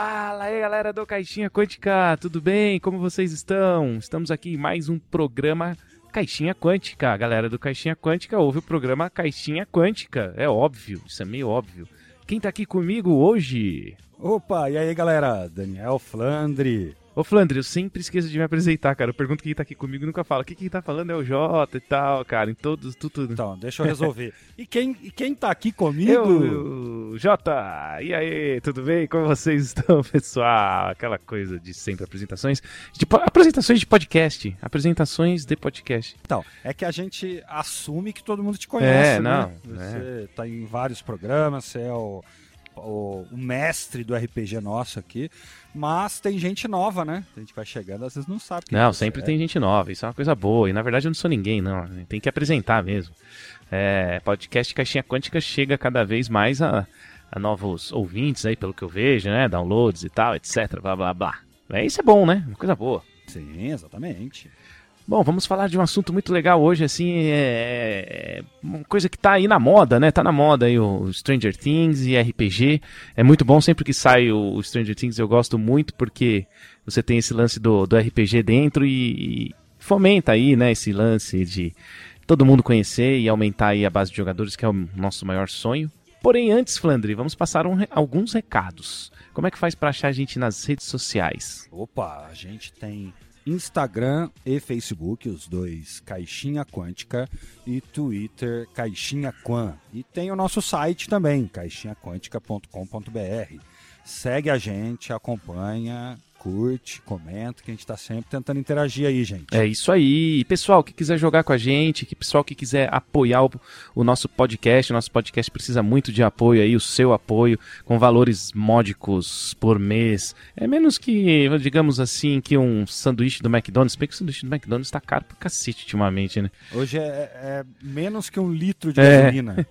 Fala aí, galera do Caixinha Quântica, tudo bem? Como vocês estão? Estamos aqui em mais um programa Caixinha Quântica. Galera do Caixinha Quântica ouve o programa Caixinha Quântica. É óbvio, isso é meio óbvio. Quem tá aqui comigo hoje? Opa, e aí galera? Daniel Flandre. Ô Flandre, eu sempre esqueço de me apresentar, cara. Eu pergunto quem tá aqui comigo e nunca fala. O que quem tá falando é o Jota e tal, cara. Em todos, tudo. tudo. Então, deixa eu resolver. e, quem, e quem tá aqui comigo? Eu, Jota. E aí, tudo bem? Como vocês estão, pessoal? Aquela coisa de sempre apresentações. De, apresentações de podcast. Apresentações de podcast. Então, é que a gente assume que todo mundo te conhece, é, né? Não, você é. tá em vários programas, você é o o, o, mestre do RPG nosso aqui. Mas tem gente nova, né? A gente vai chegando, às vezes não sabe. Não, sempre é. tem gente nova. Isso é uma coisa boa. E na verdade eu não sou ninguém, não. Tem que apresentar mesmo. É, podcast Caixinha Quântica chega cada vez mais a, a, novos ouvintes aí, pelo que eu vejo, né? Downloads e tal, etc. Blá blá blá. É, isso é bom, né? Uma coisa boa. Sim, exatamente. Bom, vamos falar de um assunto muito legal hoje, assim, é, é uma coisa que tá aí na moda, né? Tá na moda aí o Stranger Things e RPG. É muito bom sempre que sai o Stranger Things, eu gosto muito porque você tem esse lance do, do RPG dentro e, e fomenta aí, né, esse lance de todo mundo conhecer e aumentar aí a base de jogadores, que é o nosso maior sonho. Porém, antes, Flandre, vamos passar um, alguns recados. Como é que faz para achar a gente nas redes sociais? Opa, a gente tem Instagram e Facebook, os dois Caixinha Quântica, e Twitter Caixinha Quan. E tem o nosso site também, caixinhaquântica.com.br. Segue a gente, acompanha, curte, comenta, que a gente está sempre tentando interagir aí, gente. É isso aí. E pessoal que quiser jogar com a gente, que pessoal que quiser apoiar o, o, nosso podcast, o nosso podcast precisa muito de apoio aí, o seu apoio, com valores módicos por mês. É menos que, digamos assim, que um sanduíche do McDonald's. Bem que o sanduíche do McDonald's está caro pra cacete ultimamente, né? Hoje é, é menos que um litro de é. gasolina.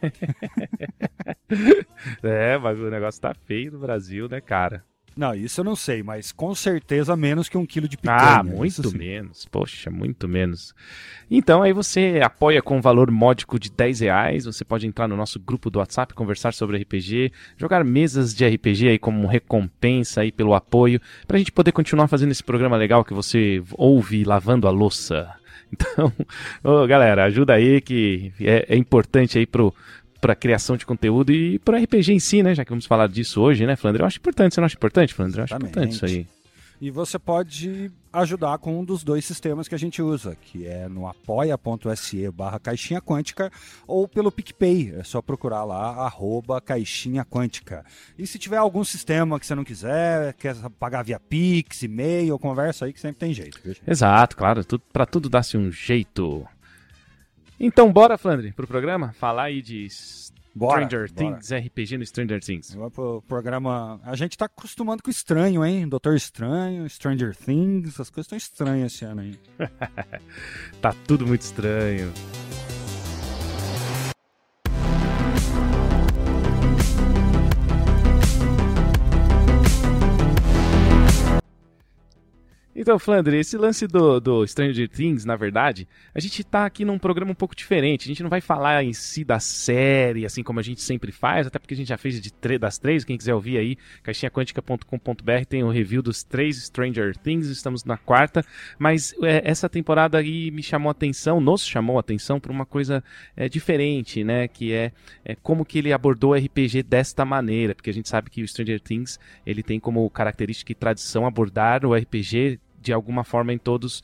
é, mas o negócio tá feio no Brasil, né, cara? Não, isso eu não sei, mas com certeza menos que um quilo de picanha. Ah, muito menos. Poxa, muito menos. Então aí você apoia com um valor módico de 10 reais. Você pode entrar no nosso grupo do WhatsApp, conversar sobre RPG, jogar mesas de RPG aí como recompensa aí pelo apoio, pra gente poder continuar fazendo esse programa legal que você ouve lavando a louça. Então, ô, galera, ajuda aí que é, é importante aí pro, para criação de conteúdo e para RPG em si, né? Já que vamos falar disso hoje, né, Flandre? Eu acho importante. Você não acha importante, Flandre? Eu acho importante isso aí. E você pode ajudar com um dos dois sistemas que a gente usa, que é no apoia.se barra caixinha quântica ou pelo PicPay. É só procurar lá, arroba caixinha quântica. E se tiver algum sistema que você não quiser, quer pagar via Pix, e-mail, conversa aí que sempre tem jeito. Viu? Exato, claro. Tudo, para tudo dá-se um jeito. Então, bora, Flandre, pro programa? Falar aí de bora, Stranger bora. Things, RPG no Stranger Things. Vamos pro programa. A gente tá acostumando com estranho, hein? Doutor Estranho, Stranger Things, as coisas estão estranhas esse ano aí. tá tudo muito estranho. Então, Flandre, esse lance do, do Stranger Things, na verdade, a gente tá aqui num programa um pouco diferente. A gente não vai falar em si da série, assim como a gente sempre faz, até porque a gente já fez de das três. Quem quiser ouvir aí, caixinhaquântica.com.br tem o review dos três Stranger Things. Estamos na quarta, mas é, essa temporada aí me chamou a atenção, nos chamou a atenção por uma coisa é, diferente, né? Que é, é como que ele abordou o RPG desta maneira, porque a gente sabe que o Stranger Things ele tem como característica e tradição abordar o RPG de alguma forma em todas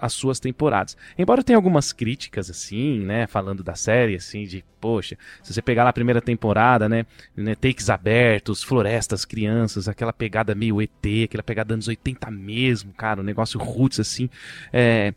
as suas temporadas. Embora tenha algumas críticas assim, né, falando da série assim de poxa, se você pegar lá a primeira temporada, né, né, takes abertos, florestas, crianças, aquela pegada meio ET, aquela pegada anos 80 mesmo, cara, um negócio roots assim, é,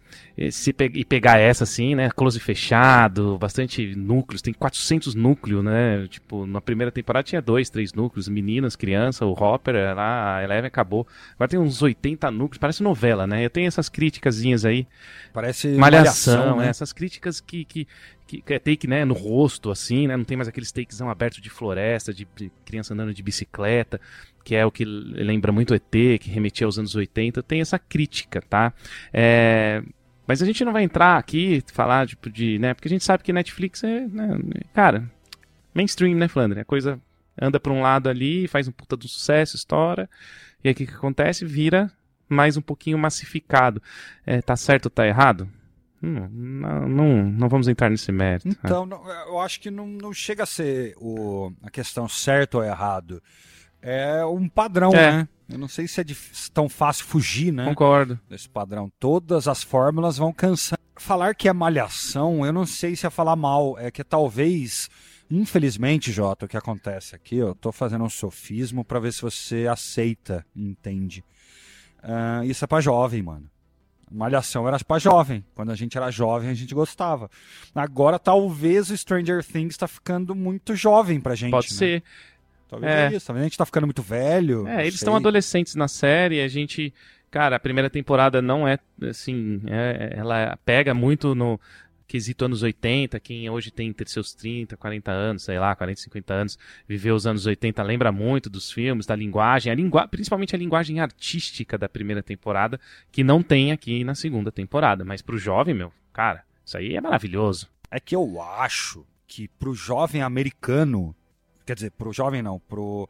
se pe e pegar essa assim, né, close fechado, bastante núcleos, tem 400 núcleos, né, tipo, na primeira temporada tinha dois, três núcleos, meninas, criança, o Hopper, lá, a Eleven acabou, agora tem uns 80 núcleos, parece novela, né, eu tenho essas críticasinhas aí, parece malhação, malhação né? essas críticas que, que que, que é take, né, no rosto, assim, né? Não tem mais aqueles takes abertos de floresta, de, de, criança andando de bicicleta, que é o que lembra muito ET, que remetia aos anos 80. Tem essa crítica, tá? É, mas a gente não vai entrar aqui falar tipo, de, né? Porque a gente sabe que Netflix é, né, cara, mainstream, né, Flandre? É coisa anda pra um lado ali, faz um puta de um sucesso, estoura. E aí o que, que acontece? Vira mais um pouquinho massificado. É, tá certo ou tá errado? Hum, não, não, não vamos entrar nesse mérito. Então, não, eu acho que não, não chega a ser o, a questão certo ou errado. É um padrão, É. né? Eu não sei se é tão fácil fugir, né? Concordo. Desse padrão. Todas as fórmulas vão cansar. Falar que é malhação, eu não sei se é falar mal. É que talvez, infelizmente, Jota, o que acontece aqui, eu tô fazendo um sofismo pra ver se você aceita entende. Ah, isso é pra jovem, mano. Malhação era pra jovem. Quando a gente era jovem, a gente gostava. Agora, talvez o Stranger Things tá ficando muito jovem pra gente. Pode né? ser. Talvez É. é isso. Talvez a gente tá ficando muito velho. É, eles estão adolescentes na série, a gente. Cara, a primeira temporada não é assim. é- ela pega muito no quesito anos 80. Quem hoje tem entre seus 30, 40 anos, sei lá, 40, 50 anos, viveu os anos 80, lembra muito dos filmes, da linguagem, a lingua... principalmente a linguagem artística da primeira temporada, que não tem aqui na segunda temporada. Mas pro jovem, meu, cara, isso aí é maravilhoso. É que eu acho que pro jovem americano, quer dizer, pro jovem não, pro,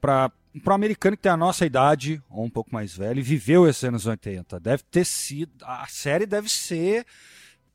pra, americano que tem a nossa idade, ou um pouco mais velho, e viveu esses anos 80, deve ter sido, a série deve ser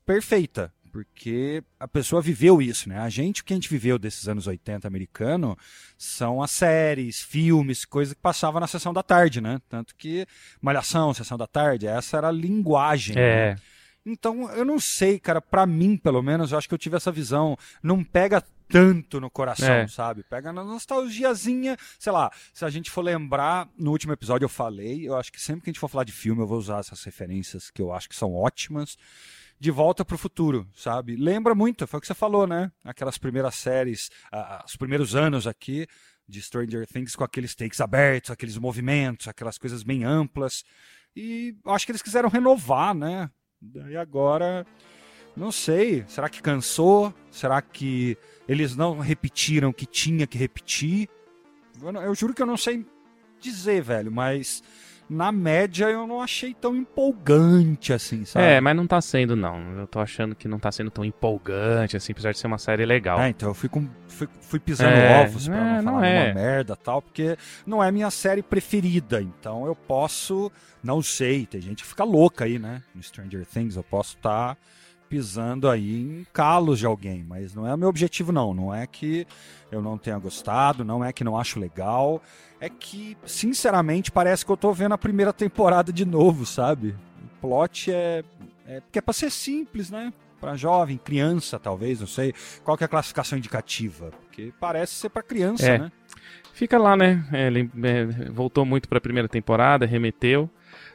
perfeita, porque a pessoa viveu isso, né? A gente, o que a gente viveu desses anos 80 americano são as séries, filmes, coisa que passava na sessão da tarde, né? Tanto que Malhação, sessão da tarde, essa era a linguagem. né? É. Então, eu não sei, cara, pra mim, pelo menos, eu acho que eu tive essa visão. Não pega tanto no coração, É. sabe? Pega na nostalgiazinha, sei lá, se a gente for lembrar, no último episódio eu falei, eu acho que sempre que a gente for falar de filme, eu vou usar essas referências que eu acho que são ótimas. De volta pro futuro, sabe? Lembra muito, foi o que você falou, né? Aquelas primeiras séries, ah, os primeiros anos aqui de Stranger Things com aqueles takes abertos, aqueles movimentos, aquelas coisas bem amplas. E acho que eles quiseram renovar, né? Daí agora, não sei. Será que cansou? Será que eles não repetiram o que tinha que repetir? Eu, eu juro que eu não sei dizer, velho, mas na média eu não achei tão empolgante assim, sabe? É, mas não tá sendo, não. Eu tô achando que não tá sendo tão empolgante, assim, apesar de ser uma série legal. É, então eu fui, com, fui, fui pisando É, ovos pra é, não não falar é. nenhuma merda e tal, porque não é minha série preferida, então eu posso, não sei, tem gente que fica louca aí, né, no Stranger Things, eu posso estar pisando aí em calos de alguém, mas não é o meu objetivo não, não é que eu não tenha gostado, não é que não acho legal, é que, sinceramente, parece que eu tô vendo a primeira temporada de novo, sabe? O plot é, é porque é pra ser simples, né? Pra jovem, criança, talvez, não sei. Qual que é a classificação indicativa? Porque parece ser pra criança, É. né? Fica lá, né? É, Ele é, voltou muito pra primeira temporada, remeteu.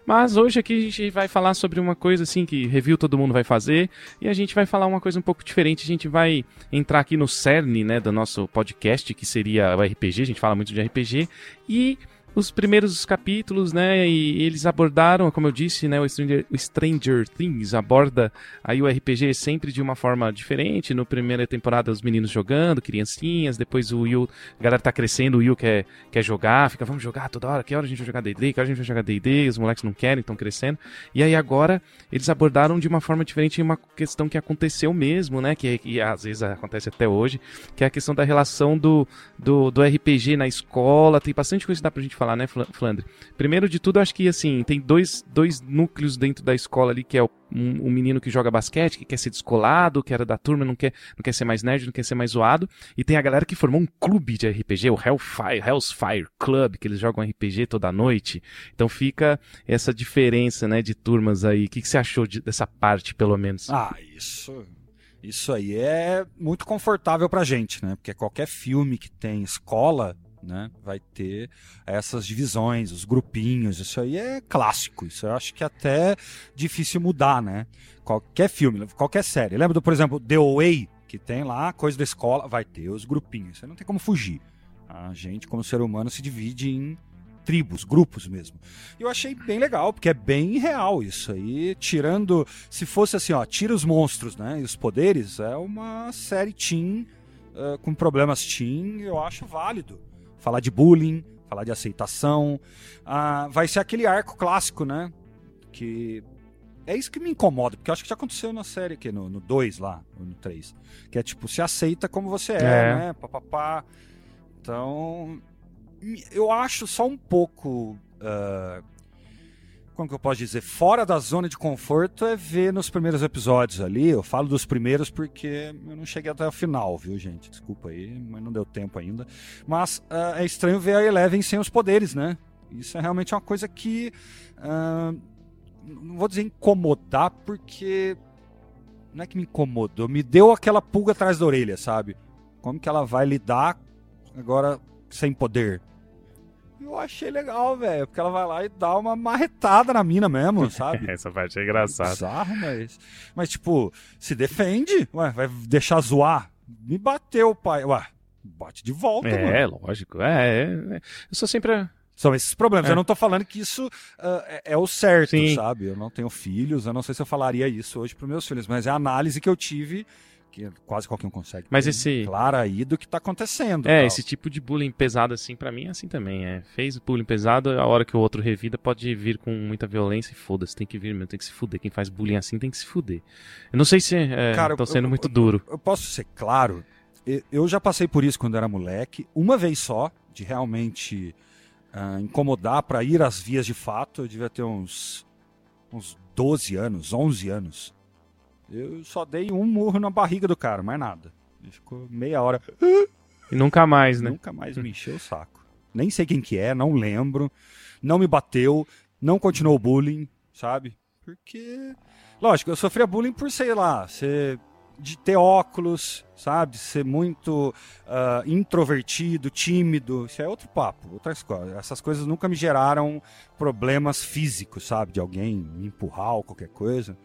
Mas hoje aqui a gente vai falar sobre uma coisa assim que review todo mundo vai fazer. E a gente vai falar uma coisa um pouco diferente. A gente vai entrar aqui no cerne, né, do nosso podcast, que seria o RPG. A gente fala muito de RPG. E os primeiros capítulos, né, e eles abordaram, como eu disse, né, o Stranger, o Stranger Things aborda aí o RPG sempre de uma forma diferente. No primeira temporada os meninos jogando, criancinhas, depois o Will, a galera tá crescendo, o Will quer, quer jogar, fica, vamos jogar toda hora, que hora a gente vai jogar D&D, que hora a gente vai jogar D&D, os moleques não querem, estão crescendo. E aí agora eles abordaram de uma forma diferente uma questão que aconteceu mesmo, né, que, que às vezes acontece até hoje, que é a questão da relação do, do, do RPG na escola, tem bastante coisa que dá pra gente falar, né, Fla- Flandre? Primeiro de tudo, acho que, assim, tem dois, dois núcleos dentro da escola ali, que é o, um, um menino que joga basquete, que quer ser descolado, que era da turma, não quer, não quer ser mais nerd, não quer ser mais zoado, e tem a galera que formou um clube de RPG, o Hellfire, Hell's Fire Club, que eles jogam RPG toda noite, então fica essa diferença, né, de turmas aí. O que, que você achou de- dessa parte, pelo menos? Ah, isso. Isso aí é muito confortável pra gente, né? Porque qualquer filme que tem escola, né, vai ter essas divisões, os grupinhos. Isso aí é clássico. Isso eu acho que é até difícil mudar, né? Qualquer filme, qualquer série. Lembra do, por exemplo, The Way, que tem lá coisa da escola, vai ter os grupinhos. Aí não tem como fugir. A gente, como ser humano, se divide em tribos, grupos mesmo. E eu achei bem legal, porque é bem real isso aí. Tirando, se fosse assim, ó, tira os monstros, né? E os poderes, é uma série teen eh, com problemas teen, eu acho válido. Falar de bullying, falar de aceitação. Ah, vai ser aquele arco clássico, né? Que. É isso que me incomoda, porque eu acho que já aconteceu na série aqui, no 2 lá, ou no 3. Que é tipo, se aceita como você é, É. né? Papapá. Então, eu acho só um pouco. Uh, como que eu posso dizer? Fora da zona de conforto é ver nos primeiros episódios ali. Eu falo dos primeiros porque eu não cheguei até o final, viu, gente? Desculpa aí, mas não deu tempo ainda. Mas uh, é estranho ver a Eleven sem os poderes, né? Isso é realmente uma coisa que. Uh, não vou dizer incomodar, porque. Não é que me incomodou, me deu aquela pulga atrás da orelha, sabe? Como que ela vai lidar agora sem poder? Eu achei legal, velho, porque ela vai lá e dá uma marretada na mina mesmo, sabe? Essa parte é engraçada. bizarro, mas. Mas, tipo, se defende, ué, vai deixar zoar. Me bateu, pai. Ué, bate de volta, É, mano. lógico. É, é, é, Eu sou sempre são esses problemas. É. Eu não tô falando que isso uh, é, é, o certo, Sim. sabe? Eu não tenho filhos, eu não sei se eu falaria isso hoje para meus filhos, mas é a análise que eu tive que quase qualquer um consegue. Mas esse clara aí do que tá acontecendo. É, tal. esse tipo de bullying pesado assim para mim é assim também, é. Fez bullying pesado, a hora que o outro revida pode vir com muita violência e foda-se, tem que vir, meu, tem que se fuder. Quem faz bullying assim tem que se fuder. Eu não sei se é, Cara, tô sendo eu, muito eu, duro. Eu, eu posso ser claro, eu já passei por isso quando era moleque, uma vez só, de realmente uh, incomodar para ir às vias de fato. Eu devia ter uns, uns 12 anos, 11 anos. Eu só dei um murro na barriga do cara, mais nada. Ele ficou meia hora. E nunca mais, né? Nunca mais me encheu o saco. Nem sei quem que é, não lembro. Não me bateu, não continuou o bullying, sabe? Porque. Lógico, eu sofria bullying por, sei lá, ser de ter óculos, sabe? De ser muito uh, introvertido, tímido. Isso é outro papo, outras coisas. Essas coisas nunca me geraram problemas físicos, sabe? De alguém me empurrar ou qualquer coisa.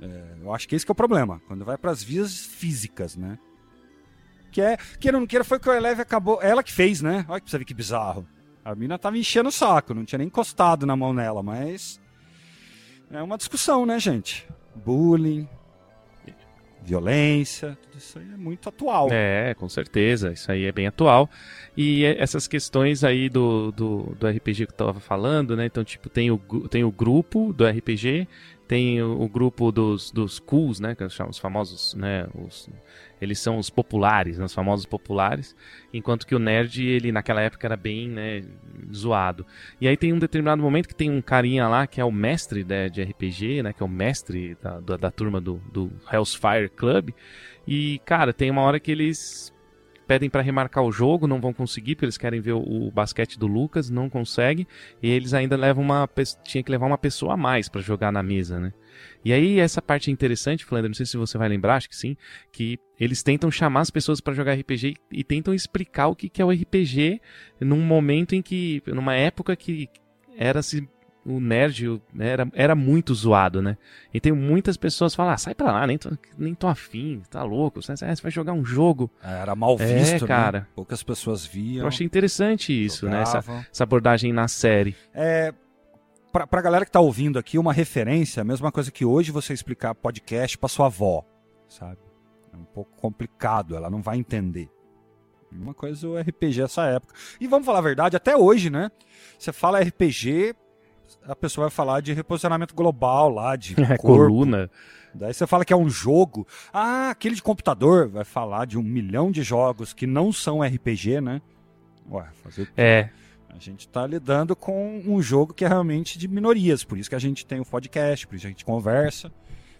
É, eu acho que esse que é o problema. Quando vai para as vias físicas, né? Que é, queira ou não queira, foi que o Eleve acabou. Ela que fez, né? Olha que você que bizarro. A mina tava enchendo o saco, não tinha nem encostado na mão nela, mas. É uma discussão, né, gente? Bullying, violência, tudo isso aí é muito atual. É, com certeza, isso aí é bem atual. E essas questões aí do, do, do RPG que eu tava falando, né? Então, tipo, tem o, tem o grupo do RPG, tem o, o grupo dos, dos cools, né? Que os famosos, né? Os, eles são os populares, né, os famosos populares, enquanto que o nerd, ele naquela época era bem, né, zoado. E aí tem um determinado momento que tem um carinha lá que é o mestre né, de RPG, né, que é o mestre da, da, da turma do, do Hellfire Club, e, cara, tem uma hora que eles pedem para remarcar o jogo, não vão conseguir, porque eles querem ver o, o basquete do Lucas, não conseguem, e eles ainda levam uma tinha que levar uma pessoa a mais para jogar na mesa, né? E aí, essa parte é interessante, Flander, não sei se você vai lembrar, acho que sim, que eles tentam chamar as pessoas para jogar RPG e, e tentam explicar o que, que é o RPG num momento em que, numa época que era-se o nerd era, era muito zoado, né? E tem muitas pessoas que falam, ah, sai pra lá, nem tô, nem tô afim, tá louco, você, você vai jogar um jogo. É, era mal é, visto, é, cara. Né? Poucas pessoas viam. Eu achei interessante isso, jogavam. né? Essa, essa, abordagem na série. É, pra, pra galera que tá ouvindo aqui, uma referência, a mesma coisa que hoje você explicar podcast pra sua avó, sabe? É um pouco complicado, ela não vai entender. Uma coisa o RPG essa época. E vamos falar a verdade, até hoje, né? Você fala RPG, a pessoa vai falar de reposicionamento global lá, de é, coluna. Daí você fala que é um jogo. Ah, aquele de computador vai falar de um milhão de jogos que não são RPG, né? Ué, fazer? É. A gente está lidando com um jogo que é realmente de minorias, por isso que a gente tem o podcast, por isso que a gente conversa,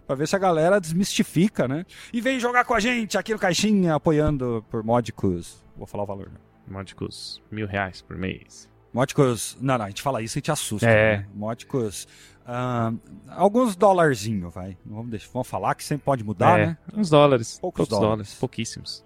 para ver se a galera desmistifica, né? E vem jogar com a gente aqui no Caixinha, apoiando por módicos. Vou falar o valor? Módicos mil reais por mês. Módicos. Não, não, a gente fala isso e te assusta. É. Né? Módicos. Uh, alguns dolarzinho, vai. Vamos, deixar, vamos falar que sempre pode mudar, é, né? Uns dólares. Poucos, Poucos dólares. dólares. Pouquíssimos.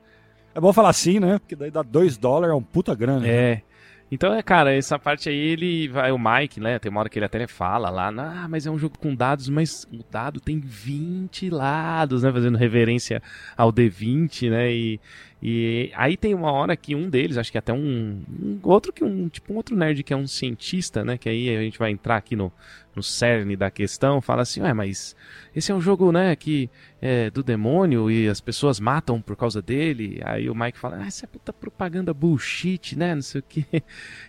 É bom falar assim, né? Porque daí dá dois dólares, é um puta grana. É. Né? Então, é, cara, essa parte aí, ele vai, o Mike, né, tem uma hora que ele até fala lá, ah, mas é um jogo com dados, mas o dado tem 20 lados, né, fazendo reverência ao D20, né, e, e aí tem uma hora que um deles, acho que até um, um, outro que um, tipo um outro nerd que é um cientista, né, que aí a gente vai entrar aqui no, no cerne da questão, fala assim, ué, mas esse é um jogo, né, que é do demônio e as pessoas matam por causa dele. Aí o Mike fala, ah, isso é puta propaganda bullshit, né, não sei o que.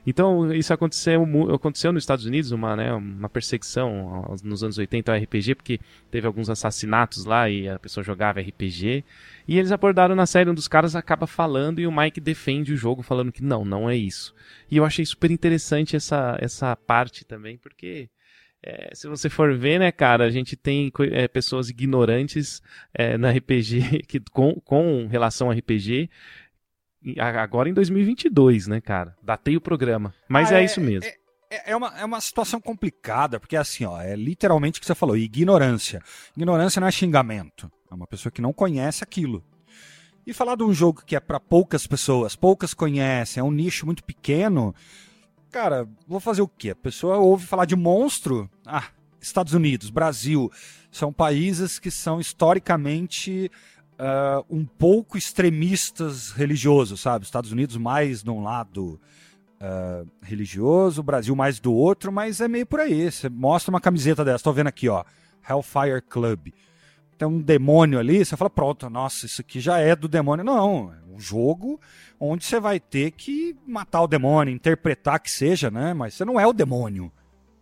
Então, isso aconteceu, aconteceu nos Estados Unidos, uma, né, uma perseguição nos anos 80 ao RPG, porque teve alguns assassinatos lá e a pessoa jogava RPG. E eles abordaram na série, um dos caras acaba falando e o Mike defende o jogo falando que não, não é isso. E eu achei super interessante essa, essa parte também, porque é, se você for ver, né, cara, a gente tem é, pessoas ignorantes é, na RPG, que, com, com relação a RPG, agora em 2022, né, cara? Datei o programa. Mas ah, é, é, isso mesmo. É, é, é, uma, é uma situação complicada, porque assim, ó, é literalmente o que você falou, ignorância. Ignorância não é xingamento. É uma pessoa que não conhece aquilo. E falar de um jogo que é para poucas pessoas, poucas conhecem, é um nicho muito pequeno, cara, vou fazer o quê? A pessoa ouve falar de monstro. Ah, Estados Unidos, Brasil, são países que são historicamente uh, um pouco extremistas religiosos, sabe? Estados Unidos mais num lado uh, religioso, Brasil mais do outro, mas é meio por aí. Você mostra uma camiseta dessa, tô vendo aqui, ó, Hellfire Club. Tem um demônio ali, você fala, pronto, nossa, isso aqui já é do demônio. Não, é um jogo onde você vai ter que matar o demônio, interpretar que seja, né? Mas você não é o demônio.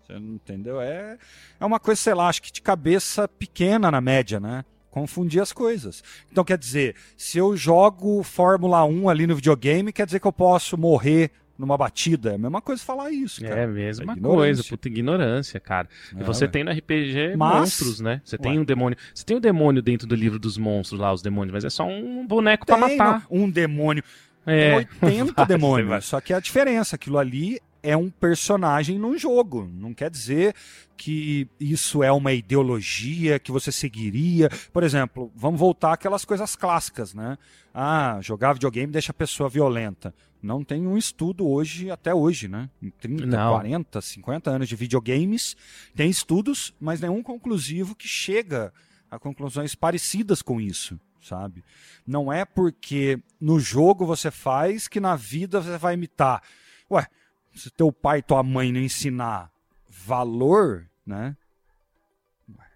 Você não entendeu? É, é uma coisa, sei lá, acho que de cabeça pequena na média, né? Confundir as coisas. Então, quer dizer, se eu jogo Fórmula 1 ali no videogame, quer dizer que eu posso morrer numa batida. É a mesma coisa falar isso, cara. É a mesma é coisa, puta ignorância, cara. É, e você tem no RPG mas... monstros, né? Você tem Ué. um demônio. Você tem um demônio dentro do livro dos monstros lá, os demônios, mas é só um boneco para matar. Um demônio. É, 80 demônios. Só que a diferença, aquilo ali é um personagem num jogo. Não quer dizer que isso é uma ideologia que você seguiria. Por exemplo, vamos voltar àquelas coisas clássicas, né? Ah, jogar videogame deixa a pessoa violenta. Não tem um estudo hoje, até hoje, né? Em 30, Não. 40, 50 anos de videogames, tem estudos, mas nenhum conclusivo que chega a conclusões parecidas com isso, sabe? Não é porque no jogo você faz que na vida você vai imitar. Ué, se teu pai e tua mãe não ensinar valor, né?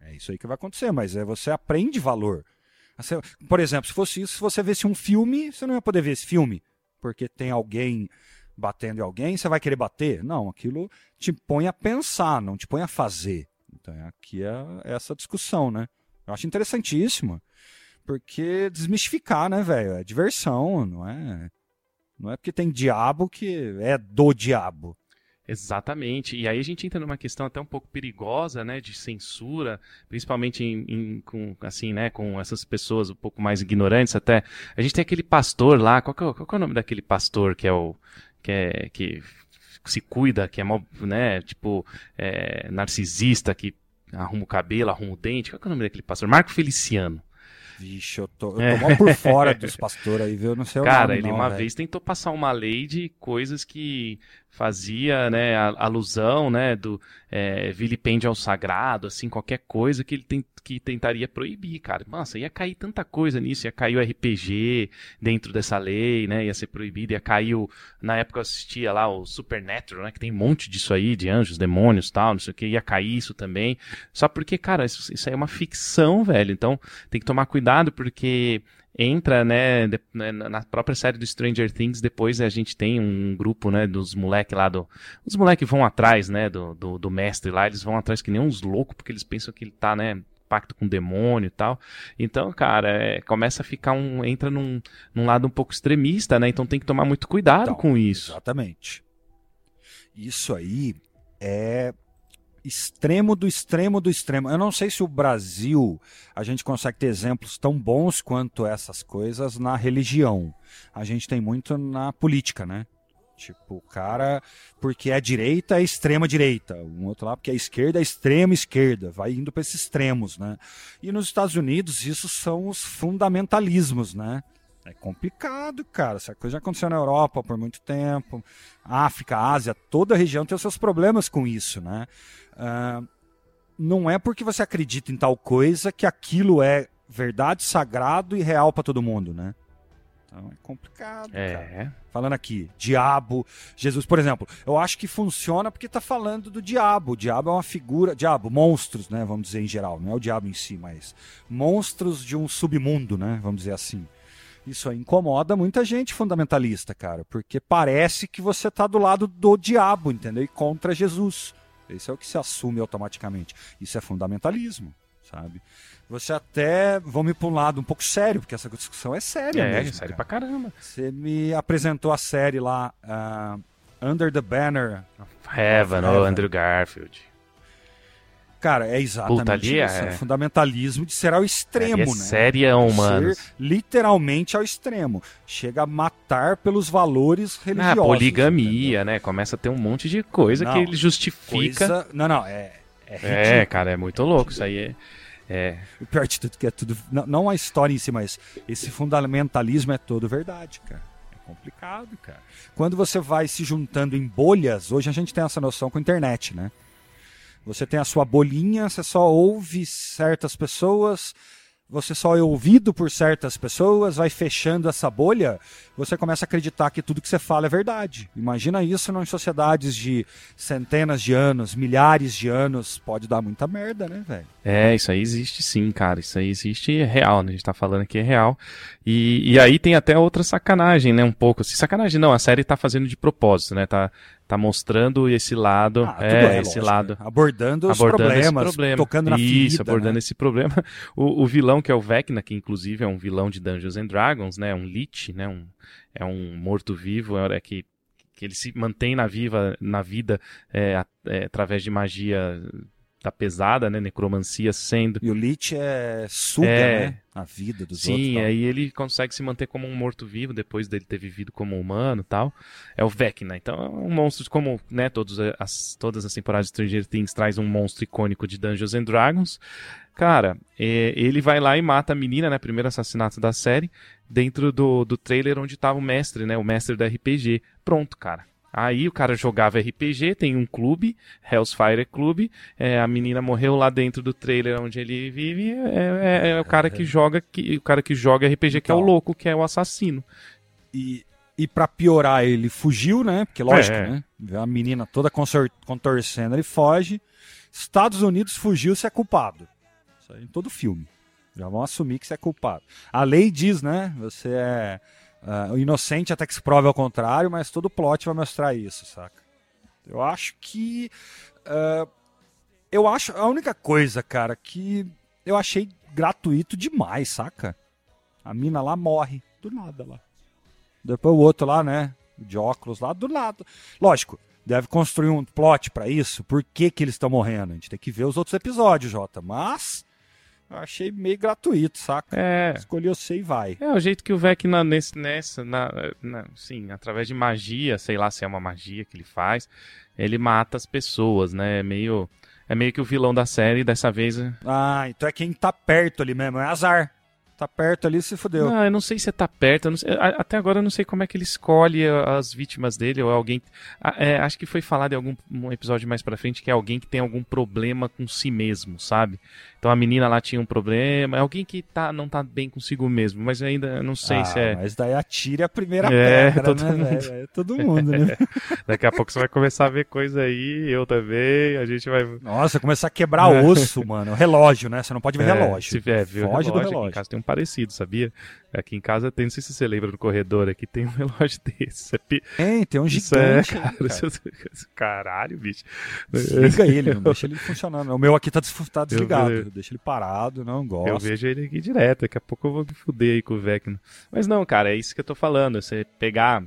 É isso aí que vai acontecer, mas é você aprende valor. Por exemplo, se fosse isso, se você visse um filme, você não ia poder ver esse filme, porque tem alguém batendo em alguém, você vai querer bater? Não, aquilo te põe a pensar, não te põe a fazer. Então aqui é essa discussão, né? Eu acho interessantíssimo, porque desmistificar, né, velho? É diversão, não é? Não é porque tem diabo que é do diabo. Exatamente. E aí a gente entra numa questão até um pouco perigosa, né, de censura, principalmente em, em, com, assim, né, com essas pessoas um pouco mais ignorantes até. A gente tem aquele pastor lá, qual é, qual é o nome daquele pastor que é o que é que se cuida, que é né, tipo, é, narcisista, que arruma o cabelo, arruma o dente. Qual é o nome daquele pastor? Marco Feliciano. Vixe, eu tô, eu tô é. por fora dos pastores aí, viu? Não sei o Cara, nome, ele não, uma véio. vez tentou passar uma lei de coisas que fazia, né, alusão, né, do é, ao sagrado, assim, qualquer coisa que ele tem, que tentaria proibir, cara. Nossa, ia cair tanta coisa nisso, ia cair o RPG dentro dessa lei, né, ia ser proibido, ia cair o, na época eu assistia lá o Supernatural, né, que tem um monte disso aí, de anjos, demônios, tal, não sei o que, ia cair isso também. Só porque, cara, isso, isso aí é uma ficção, velho, então tem que tomar cuidado porque entra, né, né, na própria série do Stranger Things, depois a gente tem um grupo, né, dos moleques lá do... Os moleques vão atrás, né, do, do, do, mestre lá, eles vão atrás que nem uns loucos, porque eles pensam que ele tá, né, pacto com o demônio e tal. Então, cara, é, começa a ficar um... entra num, num lado um pouco extremista, né, então tem que tomar muito cuidado então, com isso. Exatamente. Isso aí é extremo do extremo do extremo. Eu não sei se o Brasil a gente consegue ter exemplos tão bons quanto essas coisas na religião. A gente tem muito na política, né? Tipo, o cara, porque é direita, é extrema direita. Um outro lá, porque é esquerda, é extrema esquerda. Vai indo para esses extremos, né? E nos Estados Unidos, isso são os fundamentalismos, né? É complicado, cara. Essa coisa já aconteceu na Europa por muito tempo. África, Ásia, toda a região tem os seus problemas com isso, né? Uh, não é porque você acredita em tal coisa que aquilo é verdade, sagrado e real para todo mundo, né? Então é complicado. É. Cara. Falando aqui, diabo, Jesus, por exemplo, eu acho que funciona porque está falando do diabo. O diabo é uma figura, diabo, monstros, né? Vamos dizer em geral, não é o diabo em si, mas monstros de um submundo, né? Vamos dizer assim. Isso incomoda muita gente fundamentalista, cara, porque parece que você está do lado do diabo, entendeu? E contra Jesus. Esse é o que se assume automaticamente. Isso é fundamentalismo, sabe? Você até, vamos para um lado um pouco sério, porque essa discussão é séria É, mesmo. sério cara. pra caramba. Você me apresentou a série lá, ah, Under the Banner. Heaven, Heaven. o Andrew Garfield. Cara, é exatamente Puta, ali isso. é- É... fundamentalismo de ser ao extremo, é né? serião, mano. Ser literalmente ao extremo. Chega a matar pelos valores Ah, religiosos. entendeu? poligamia, né? Começa a ter um monte de coisa Não, que ele justifica. Coisa... Não, não, é. É, É, cara, é muito louco. Isso aí é. É, O pior de tudo que é tudo. Não, não a história em si, mas esse fundamentalismo é todo verdade, cara. É complicado, cara. Quando você vai se juntando em bolhas, hoje a gente tem essa noção com a internet, né? Você tem a sua bolinha, você só ouve certas pessoas, você só é ouvido por certas pessoas, vai fechando essa bolha, você começa a acreditar que tudo que você fala é verdade. Imagina isso em sociedades de centenas de anos, milhares de anos, pode dar muita merda, né, velho? É, isso aí existe sim, cara. Isso aí existe é real, né? A gente tá falando que é real. E, e aí tem até outra sacanagem, né? Um pouco. Assim, sacanagem não, a série tá fazendo de propósito, né? Tá, tá mostrando esse lado. Ah, tudo é, esse lógico, lado. né? Abordando os abordando problemas, esse problema. tocando na Isso, ferida. abordando né? esse problema. O, o vilão que é o Vecna, que inclusive é um vilão de Dungeons and Dragons, né? Um Lich, né? Um, é um morto-vivo, é que, que ele se mantém na, viva, na vida é, é, através de magia da pesada, né? Necromancia sendo. E o Lich é suga, É. né? A vida dos outros. Sim, tal. aí ele consegue se manter como um morto-vivo depois dele ter vivido como humano e tal. É o Vecna. Então é um monstro como, né, todos as, todas as temporadas de Stranger Things traz um monstro icônico de Dungeons and Dragons. Cara, é, ele vai lá e mata a menina, né, primeiro assassinato da série, dentro do, do trailer onde tava o mestre, né, o mestre do RPG. Pronto, cara. Aí o cara jogava RPG, tem um clube, Hellfire Club, é, a menina morreu lá dentro do trailer onde ele vive, é, é- é o cara que joga, que, o cara que joga RPG que é o Então. louco, que é o assassino. E, e pra piorar, ele fugiu, né? Porque lógico, É. né? A menina toda contorcendo, ele foge. Estados Unidos fugiu, você é culpado. Isso aí em todo filme. Já vão assumir que você é culpado. A lei diz, né? Você é ah, inocente até que se prove ao contrário, mas todo plot vai mostrar isso, saca? Eu acho que. ah, eu acho. A única coisa, cara, que eu achei gratuito demais, saca? A mina lá morre. Do nada lá. Depois o outro lá, né? De óculos lá, do nada. Lógico, deve construir um plot pra isso. Por que, que eles estão morrendo? A gente tem que ver os outros episódios, Jota. Mas. Eu achei meio gratuito, saca? É. Escolhi você e vai. É o jeito que o Vecna nesse, nessa, na, na- sim, através de magia, sei lá se é uma magia que ele faz, ele mata as pessoas, né? É meio, é meio que o vilão da série, dessa vez. é- Ah, então é quem tá perto ali mesmo. É azar. Tá perto ali, se fudeu. Não, eu não sei se tá perto, sei- até agora eu não sei como é que ele escolhe as vítimas dele ou alguém. a- é, acho que foi falado em algum um episódio mais pra frente que é alguém que tem algum problema com si mesmo, sabe? Então a menina lá tinha um problema, é alguém que tá, não tá bem consigo mesmo, mas ainda não sei Ah, se é. Mas daí atire a primeira É, pedra, todo né, mundo. velho? É todo mundo, né? Daqui a pouco você vai começar a ver coisa aí, eu também, a gente vai. Nossa, começar a quebrar osso, mano. Relógio, né? Você não pode ver É, relógio. Se é, viu Foge relógio, do Aqui em relógio. casa tem um parecido, sabia? Aqui em casa tem, não sei se você lembra no corredor aqui, tem um relógio desse. É pi- Tem, tem um é, gigante. aí, cara, cara. Caralho, bicho. Desliga ele, não deixa ele funcionando. O meu aqui tá, tá desligado. Deixa ele parado, não Eu gosto. vejo ele aqui direto, daqui a pouco eu vou me fuder aí com o Vecna. Mas não, cara, é isso que eu tô falando. Você pegar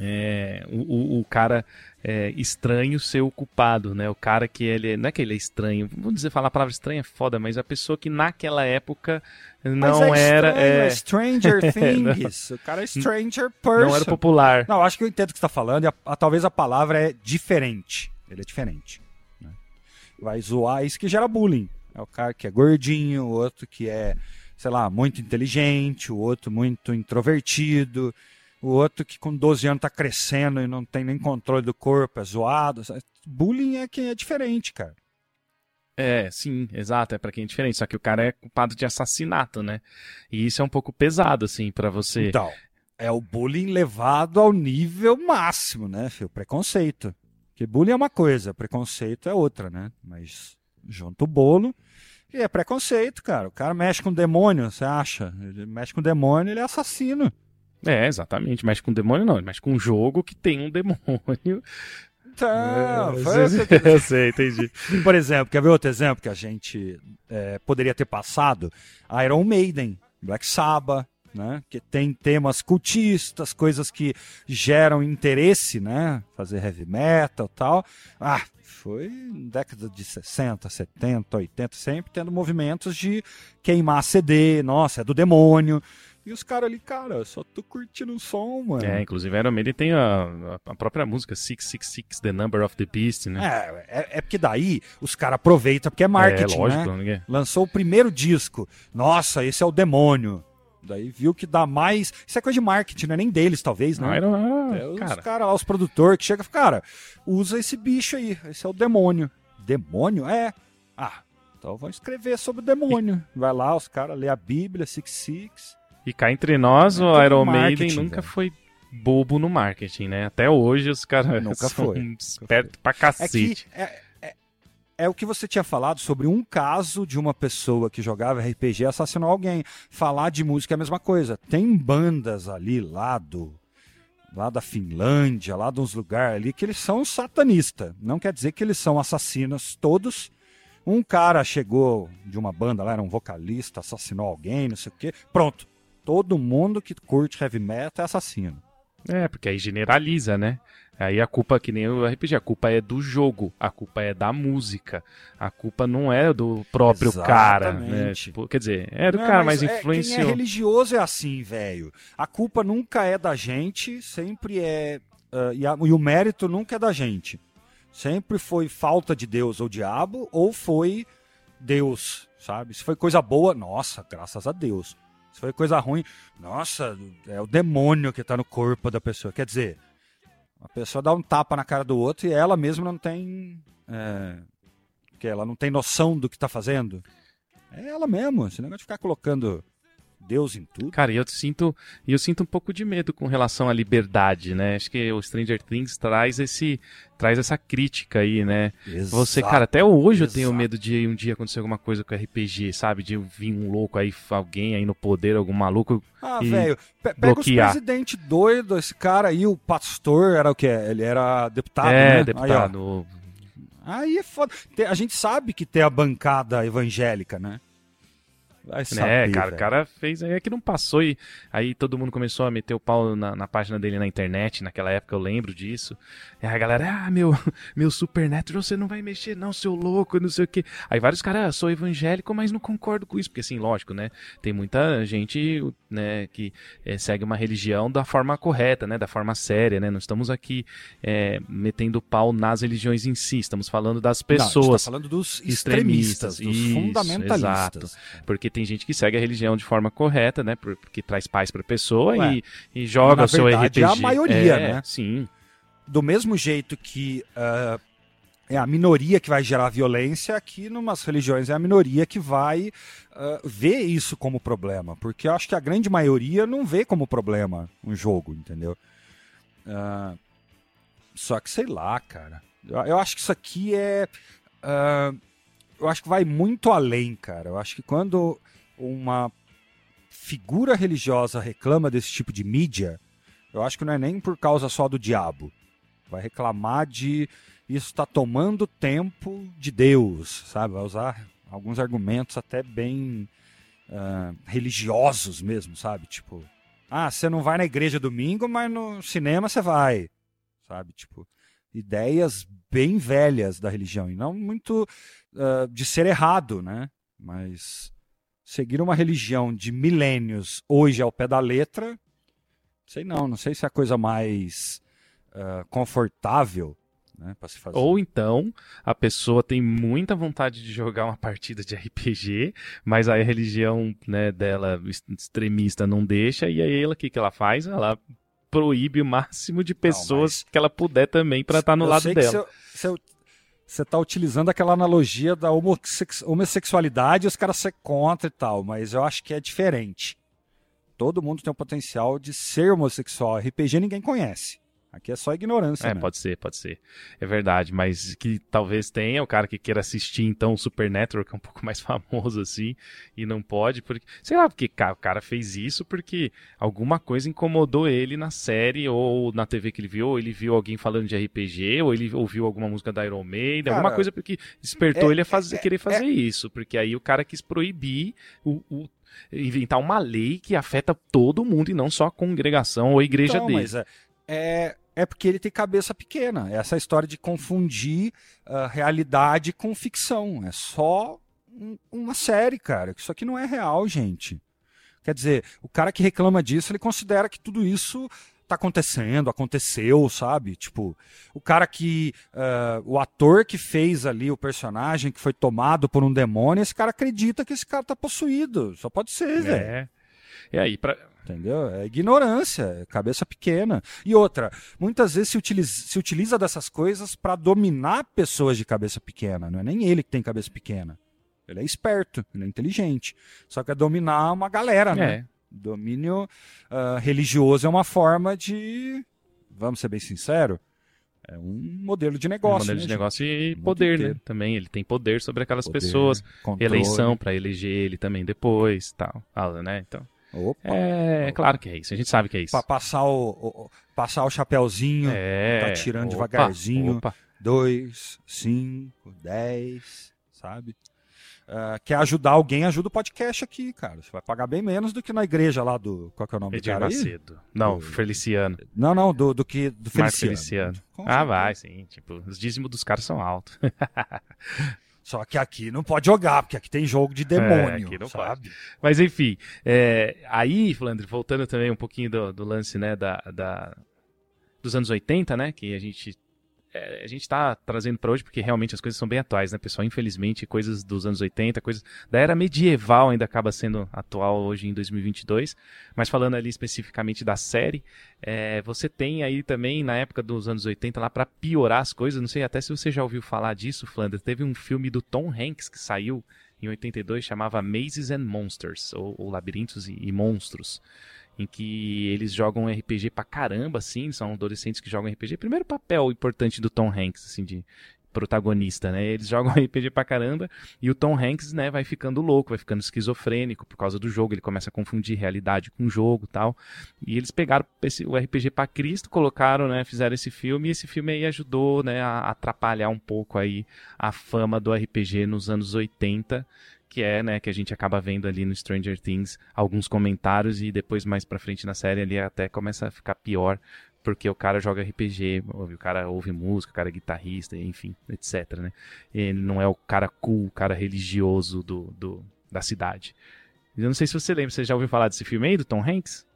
é, o, o- cara é, estranho ser o culpado, né? O cara que ele. Não é que ele é estranho, vamos dizer, falar a palavra estranha é foda, mas a pessoa que naquela época não é era. estranho, é, é Stranger não. Things. o cara é Stranger Person. não era popular. Não, acho que eu entendo o que você tá falando. E a- a- talvez a palavra é diferente. Ele é diferente. né? Vai zoar isso que gera bullying. É o cara que é gordinho, o outro que é, sei lá, muito inteligente, o outro muito introvertido, o outro que com 12 anos tá crescendo e não tem nem controle do corpo, é zoado. Bullying é quem é diferente, cara. É, sim, exato, é pra quem é diferente. Só que o cara é culpado de assassinato, né? E isso é um pouco pesado, assim, pra você. Então, é o bullying levado ao nível máximo, né, filho? Preconceito. Porque bullying é uma coisa, preconceito é outra, né? Mas junta o bolo e é preconceito, cara. O cara mexe com demônio, você acha? Ele mexe com demônio, ele é assassino. É, exatamente. Mexe com demônio, não. Mexe com um jogo que tem um demônio. Então, É, foi eu eu sei, entendi. Por exemplo, quer ver outro exemplo que a gente é, poderia ter passado? Iron Maiden, Black Sabbath, né? Que tem temas cultistas, coisas que geram interesse, né? Fazer heavy metal tal. Ah, foi década de 60, 70, 80, sempre tendo movimentos de queimar CD, nossa, é do demônio. E os caras ali, cara, só tô curtindo o som, mano. É, inclusive Iron Maiden tem a, a própria música 666, The Number of the Beast, né? É, é, é porque daí os caras aproveitam, porque é marketing, é, lógico, né? ninguém- Lançou o primeiro disco. Nossa, esse é o demônio. Daí viu que dá mais. Isso é coisa de marketing, não é nem deles, talvez, Não, né? Iron ah, É os cara. caras lá, os produtores, que chegam e falam, cara, usa esse bicho aí. Esse é o demônio. Demônio? É. Ah, então vamos escrever sobre o demônio. Vai lá, os caras lê a Bíblia, Six Six. E cá entre nós, É o Iron Maiden nunca velho. foi bobo no marketing, né? Até hoje os caras Nunca são foi, espertos pra É que cacete. é, é, o que você tinha falado sobre um caso de uma pessoa que jogava RPG assassinou alguém. Falar de música é a mesma coisa. Tem bandas ali lá do lá da Finlândia, lá de uns lugares ali que eles são satanistas. Não quer dizer que eles são assassinos todos. Um cara chegou de uma banda lá, era um vocalista, assassinou alguém, não sei o quê. Pronto. Todo mundo que curte heavy metal é assassino. É, porque aí generaliza, né? Aí a culpa, que nem o RPG, a culpa é do jogo, a culpa é da música, a culpa não é do próprio cara, né? Exatamente. Tipo, quer dizer, é do Não, cara, mas, é- Quem é religioso é assim, velho. A culpa nunca é da gente, sempre é. ah, e, a- e o mérito nunca é da gente. Sempre foi falta de Deus ou diabo, ou foi Deus, sabe? Se foi coisa boa, nossa, graças a Deus. Se foi coisa ruim, nossa, é o demônio que tá no corpo da pessoa. Quer dizer, a pessoa dá um tapa na cara do outro e ela mesma não tem. É, que ela não tem noção do que tá fazendo. É ela mesmo, esse negócio de ficar colocando Deus em tudo. Cara, e eu sinto, e eu sinto um pouco de medo com relação à liberdade, né? Acho que o Stranger Things traz esse traz essa crítica aí, né? Você, cara, até hoje eu tenho Exato. medo de um dia acontecer alguma coisa com RPG, sabe? De vir um louco aí, alguém aí no poder, algum maluco. Ah, velho, pe- pega bloquear. os presidente doido, esse cara aí, o pastor era o que? Ele era deputado, é, né? deputado. Aí. Aí é foda. A gente sabe que tem a bancada evangélica, né? Vai né, saber, cara, o cara fez aí é que não passou e aí todo mundo começou a meter o pau na, na página dele na internet, naquela época eu lembro disso. E a galera, ah, meu, meu Supernatural você não vai mexer não, seu louco, não sei o quê. Aí vários caras, ah, sou evangélico, mas não concordo com isso, porque assim, lógico, né, tem muita gente, né, que eh, segue uma religião da forma correta, né, da forma séria, né, não estamos aqui eh, metendo pau nas religiões em si, estamos falando das Não, a gente pessoas. tá falando dos extremistas, extremistas, dos isso, fundamentalistas. Porque tem gente que segue a religião de forma correta, né? por- Porque traz paz pra pessoa Ué, e, e joga o seu verdade, RPG. é a maioria, É, né? Sim. Do mesmo jeito que ah, é a minoria que vai gerar violência, aqui numas religiões é a minoria que vai ah, ver isso como problema. Porque eu acho que a grande maioria não vê como problema um jogo, entendeu? Ah, só que sei lá, cara. Eu, eu acho que isso aqui é. ah, eu acho que vai muito além, cara. Eu acho que quando uma figura religiosa reclama desse tipo de mídia, eu acho que não é nem por causa só do diabo. Vai reclamar de isso está tomando tempo de Deus, sabe? Vai usar alguns argumentos até bem ah, religiosos mesmo, sabe? Tipo, ah, você não vai na igreja domingo, mas no cinema você vai, sabe? Tipo, ideias bem velhas da religião e não muito ah, de ser errado, né? Mas seguir uma religião de milênios hoje ao pé da letra, sei não, não sei se é a coisa mais ah, confortável, né. Ou então a pessoa tem muita vontade de jogar uma partida de RPG, mas aí a religião né, dela extremista não deixa, e aí ela o que, que ela faz? Ela proíbe o máximo de pessoas que ela puder também pra estar no Eu lado dela. se Você está utilizando aquela analogia da homossexualidade e os caras ser contra e tal, mas eu acho que é diferente. Todo mundo tem o potencial de ser homossexual. RPG ninguém conhece. Aqui é só ignorância. É, né? pode ser, pode ser. É verdade, mas que talvez tenha o cara que queira assistir então o Supernatural, que é um pouco mais famoso assim, e não pode, porque. Sei lá, porque o cara fez isso porque alguma coisa incomodou ele na série, ou na TV que ele viu, ou ele viu alguém falando de RPG, ou ele ouviu alguma música da Iron Maiden, Cara, alguma coisa porque despertou é- ele a fazer, é- querer fazer isso, porque aí o cara quis proibir o- o inventar uma lei que afeta todo mundo e não só a congregação ou a igreja Então, dele. mas é, é, é porque ele tem cabeça pequena. Essa história de confundir ah, realidade com ficção. É só um- uma série, cara. Isso aqui não é real, gente. Quer dizer, o cara que reclama disso, ele considera que tudo isso tá acontecendo, aconteceu, sabe? Tipo, o cara que. ah, o ator que fez ali o personagem que foi tomado por um demônio, esse cara acredita que esse cara tá possuído. Só pode ser, velho. É. E aí, pra, Entendeu? É ignorância, é cabeça pequena. E outra, muitas vezes se utiliza, se utiliza dessas coisas para dominar pessoas de cabeça pequena. Não é nem ele que tem cabeça pequena. Ele é esperto, ele é inteligente. Só que é dominar uma galera, né? É. Domínio ah, religioso é uma forma de. Vamos ser bem sinceros? É um modelo de É um negócio. modelo né, de gente? negócio e poder, né? Também ele tem poder sobre aquelas Poder, pessoas, controle. eleição pra eleger ele também depois, tal, né? Então, Opa. é, claro que é isso. A gente sabe que é isso. Pra passar o, o- passar o chapéuzinho. É. tá tirando opa, devagarzinho. Opa. 2, 5, 10, sabe? Ah, quer ajudar alguém, ajuda o podcast aqui, cara. Você vai pagar bem menos do que na igreja lá do. Qual que é o nome do Edir cara aí? Macedo. Não, Do- Feliciano. Não, não, do, do que. Do Feliciano. Feliciano. Ah, vai, sim. Tipo, os dízimos dos caras são altos. Só que aqui não pode jogar, porque aqui tem jogo de demônio, aqui não sabe? Mas enfim, é, aí, Flandre, voltando também um pouquinho do, do lance, né, da, da- dos anos 80, né, que a gente é, a gente tá trazendo para hoje porque realmente as coisas são bem atuais, né, pessoal? Infelizmente, coisas dos anos 80, coisas da era medieval ainda acaba sendo atual hoje em 2022. Mas falando ali especificamente da série, é, você tem aí também na época dos anos 80 lá para piorar as coisas, não sei até se você já ouviu falar disso, Flandre, teve um filme do Tom Hanks que saiu em 82 chamava Mazes and Monsters, ou, ou Labirintos e, e Monstros, em que eles jogam RPG pra caramba, assim, são adolescentes que jogam RPG. Primeiro papel importante do Tom Hanks, assim, de protagonista, né? Eles jogam RPG pra caramba e o Tom Hanks, né, vai ficando louco, vai ficando esquizofrênico por causa do jogo, ele começa a confundir realidade com jogo tal. E eles pegaram esse, o RPG pra Cristo, colocaram, né, fizeram esse filme e esse filme aí ajudou, né, a atrapalhar um pouco aí a fama do RPG nos anos 80 que é, né, que a gente acaba vendo ali no Stranger Things alguns comentários e depois mais pra frente na série ali até começa a ficar pior porque o cara joga RPG, o cara ouve música, o cara é guitarrista, enfim, etc, né? Ele não é o cara cool, o cara religioso do, do da cidade. Eu não sei se você lembra, você já ouviu falar desse filme aí, do Tom Hanks?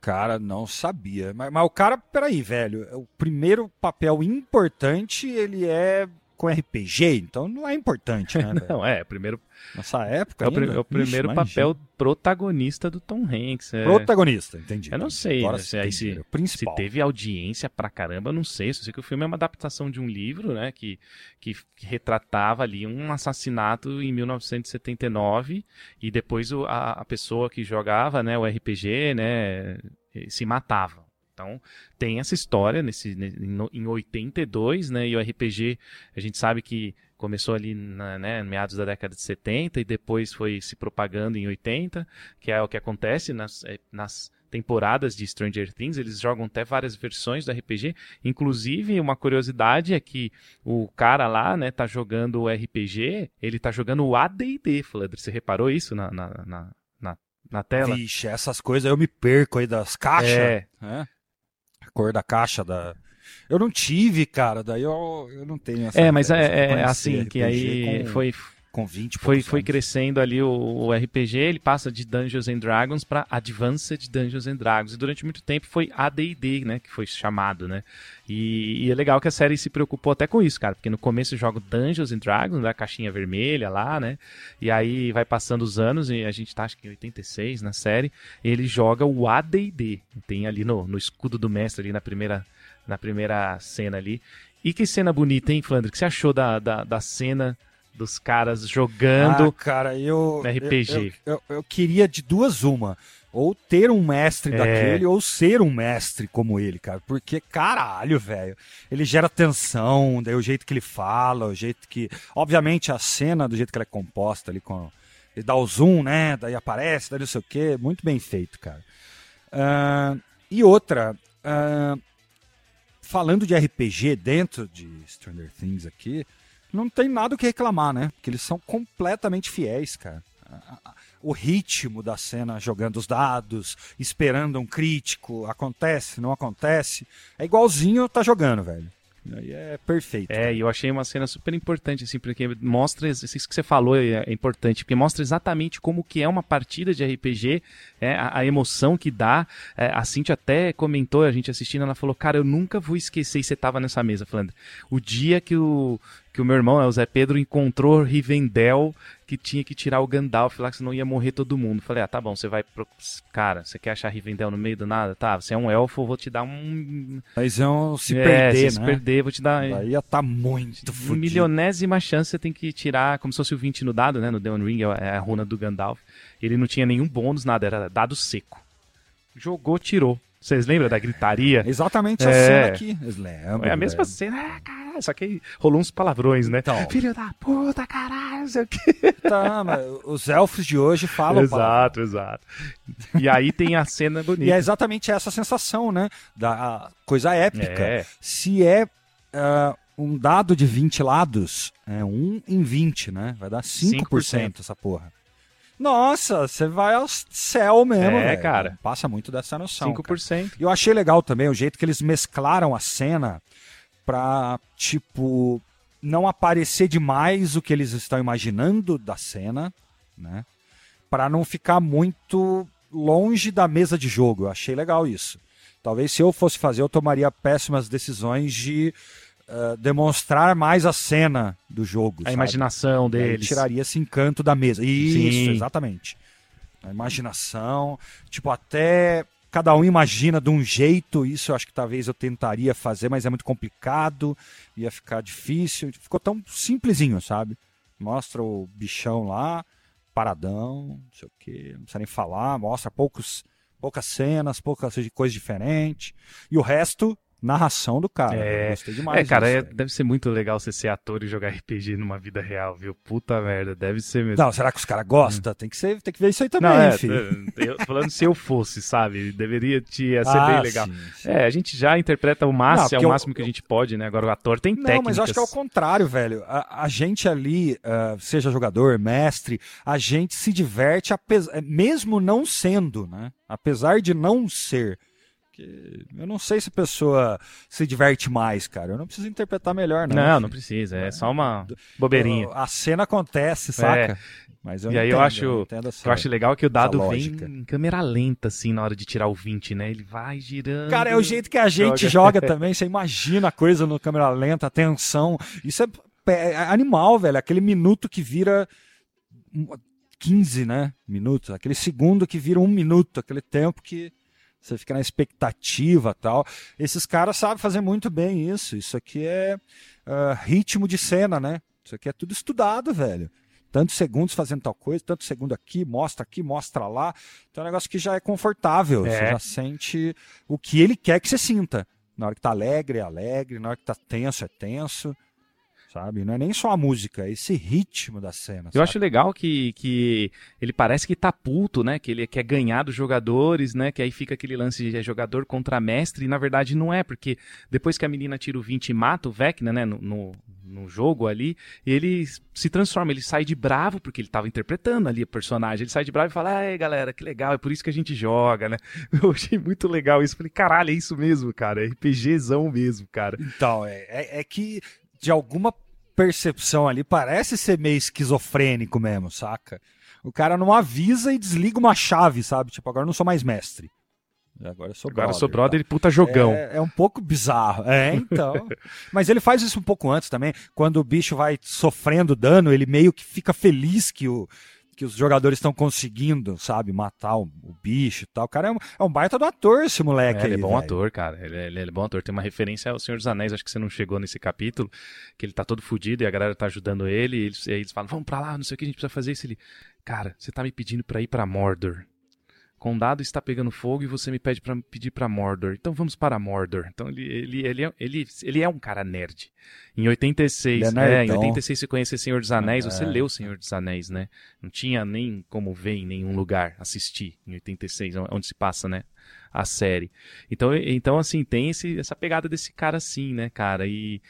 Cara, não sabia. Mas, mas o cara, peraí, velho. O primeiro papel importante, ele é com RPG, então não é importante, né? Não, é, primeiro, Nessa época. é o, ainda? é o primeiro Ixi, papel protagonista do Tom Hanks. é. Protagonista, entendi. Eu não sei, Agora né, se- aí se- O Se principal. teve audiência pra caramba, eu não sei. Só sei que o filme é uma adaptação de um livro, né? Que, que, que retratava ali um assassinato em 1979 e depois o- a, a pessoa que jogava, né, o RPG, né, se matava. Então, tem essa história nesse, ne- em em 82, né? E o RPG, a gente sabe que começou ali na, né, meados da década de 70 e depois foi se propagando em 80, que é o que acontece nas, eh, nas temporadas de Stranger Things, eles jogam até várias versões do RPG. Inclusive, uma curiosidade é que o cara lá, né, tá jogando o RPG, ele tá jogando o AD&D, Flandre. Você reparou isso na, na, na, na, tela? Vixe, essas coisas eu me perco aí das caixas. É, né? Cor da caixa da. Eu não tive, cara, daí eu, eu não tenho essa. é, mas é, é conhecer assim, que aí com, foi, com 20 e foi, foi crescendo ali o, o RPG, ele passa de Dungeons and Dragons para Advanced Dungeons and Dragons. E durante muito tempo foi AD&D, né, que foi chamado, né? E, e é legal que a série se preocupou até com isso, cara, porque no começo joga Dungeons and Dragons, da caixinha vermelha lá, né? E aí vai passando os anos e a gente tá acho que em 86 na série, ele joga o AD&D. Tem ali no, no escudo do mestre ali na primeira na primeira cena ali. E que cena bonita, hein, Flandre? O que você achou da, da, da cena dos caras jogando Ah, cara, eu. RPG. Eu, eu, eu- eu queria de duas uma. Ou ter um mestre É. daquele, ou ser um mestre como ele, cara. Porque, caralho, velho. Ele gera tensão, daí o jeito que ele fala, o jeito que. Obviamente, a cena, do jeito que ela é composta ali, com. Ele dá o zoom, né? Daí aparece, daí não sei o quê. Muito bem feito, cara. Ah, e outra. ah, falando de RPG dentro de Stranger Things aqui, não tem nada o que reclamar, né? Porque eles são completamente fiéis, cara. O ritmo da cena jogando os dados, esperando um crítico, acontece, não acontece. É igualzinho tá jogando, velho. Aí é perfeito. É, e eu achei uma cena super importante, assim, porque mostra, isso que você falou é, é importante, porque mostra exatamente como que é uma partida de RPG, é, a, a emoção que dá. É, a Cintia até comentou, a gente assistindo, ela falou, cara, eu nunca vou esquecer, e você tava nessa mesa, falando, o dia que o, que o meu irmão, né, o Zé Pedro, encontrou Rivendell, que tinha que tirar o Gandalf lá, que senão ia morrer todo mundo. Falei, ah, tá bom, você vai pro... Cara, você quer achar Rivendell no meio do nada? Tá, você é um elfo, eu vou te dar um... Mas iam se é, perder, se né? perder, vou te dar... Aí ia tá muito Um fudido. milionésima chance você tem que tirar, como se fosse o 20 no dado, né? No The One Ring, é a runa do Gandalf. Ele não tinha nenhum bônus, nada, era dado seco. Jogou, tirou. Vocês lembram da gritaria? Exatamente a É. cena aqui. Eles lembram, É a mesma cena, ah, caralho, só que rolou uns palavrões, né? Então. Filho da puta, caralho, não sei o quê. Tá, mas os elfos de hoje falam palavrão. Exato, exato. E aí tem a cena bonita. E é exatamente essa sensação, né? Da coisa épica. É. Se é ah, um dado de 20 lados, é 1 em 20, né? Vai dar 5%, 5%. essa porra. Nossa, você vai ao céu mesmo, É, velho. cara. Passa muito dessa noção. cara. 5%. E eu achei legal também o jeito que eles mesclaram a cena pra, tipo, não aparecer demais o que eles estão imaginando da cena, né? Pra não ficar muito longe da mesa de jogo. Eu achei legal isso. Talvez se eu fosse fazer, eu tomaria péssimas decisões de eh, demonstrar mais a cena do jogo. A sabe? imaginação deles. tiraria esse encanto da mesa. Isso, Sim. exatamente. A imaginação, tipo, até cada um imagina de um jeito, isso eu acho que talvez eu tentaria fazer, mas é muito complicado, ia ficar difícil. Ficou tão simplesinho, sabe? Mostra o bichão lá, paradão, não sei o que, não precisa nem falar, mostra poucos, poucas cenas, poucas coisas diferentes. E o resto, narração do cara. É. Eu Gostei demais. É, cara, disso, é- deve ser muito legal você ser ator e jogar RPG numa vida real, viu? Puta merda, deve ser mesmo. Não, será que os caras gostam? Tem que ser, tem que ver isso aí também, Não, é, filho. eu tô falando se eu fosse, sabe? Deveria te, ia ser Ah, bem legal. sim, sim. É, a gente já interpreta o máximo, Não, é o eu- máximo que a gente pode, né? Agora o ator tem Não, técnicas. mas eu acho que é o contrário, velho. A, a gente ali, ah, seja jogador, mestre, a gente se diverte apes- eh, mesmo não sendo, né? Apesar de não ser. Que eu não sei se a pessoa se diverte mais, cara. Eu não preciso interpretar melhor, não. Não, filho. não precisa, é só uma bobeirinha. A cena acontece, saca? Mas eu E aí eu entendo, acho- não entendo O essa- que eu acho legal é que o dado vem em câmera lenta, assim, na hora de tirar o 20, né? Ele vai girando. Cara, é o jeito que a gente joga, também. Você imagina a coisa no câmera lenta, a tensão. Isso é, é animal, velho. Aquele minuto que vira um- 15, né? Minutos. Aquele segundo que vira um minuto. Aquele tempo que você fica na expectativa tal. Esses caras sabem fazer muito bem isso. Isso aqui é ah, ritmo de cena, né? Isso aqui é tudo estudado, velho. Tantos segundos fazendo tal coisa, tanto segundo aqui, mostra aqui, mostra lá. Então é um negócio que já é confortável. Você É. já sente o que ele quer que você sinta. Na hora que tá alegre, é alegre. Na hora que tá tenso, é tenso. Sabe? Não é nem só a música, é esse ritmo da cena. Eu sabe? acho legal que, que ele parece que tá puto, né? Que ele quer ganhar dos jogadores, né? Que aí fica aquele lance de é jogador contra mestre, e na verdade não é, porque depois que a menina tira o 20 e mata o Vecna, né? No, no, no jogo ali, ele se transforma, ele sai de bravo, porque ele tava interpretando ali o personagem, ele sai de bravo e fala, ai galera, que legal, é por isso que a gente joga, né? Eu achei muito legal isso, falei, caralho, é isso mesmo, cara, é RPGzão mesmo, cara. Então, é, é, é que de alguma percepção ali parece ser meio esquizofrênico mesmo, saca? O cara não avisa e desliga uma chave, sabe? Tipo, agora eu não sou mais mestre. Agora eu sou Agora eu brother, sou tá? brother e puta jogão. É, é um pouco bizarro. É, então. Mas ele faz isso um pouco antes também. Quando o bicho vai sofrendo dano, ele meio que fica feliz que, o, que os jogadores estão conseguindo, sabe, matar o, o bicho e tal. O cara é um, é um baita do ator, esse moleque É, ele aí, é bom velho. ator, cara. Ele é, ele é bom ator. Tem uma referência ao Senhor dos Anéis, acho que você não chegou nesse capítulo, que ele tá todo fudido e a galera tá ajudando ele. E eles, e eles falam, vamos pra lá, não sei o que a gente precisa fazer isso. Ele, cara, você tá me pedindo pra ir pra Mordor. Condado está pegando fogo e você me pede para pedir para Mordor. Então vamos para Mordor. Então ele, ele, ele, é, ele, ele é um cara nerd. Em 86, é, é, em 86 você conhece Senhor dos Anéis, você leu Senhor dos Anéis, né? Não tinha nem como ver em nenhum lugar assistir em 86, onde se passa, né? A série. Então, então assim, tem esse, essa pegada desse cara assim, né, cara? E,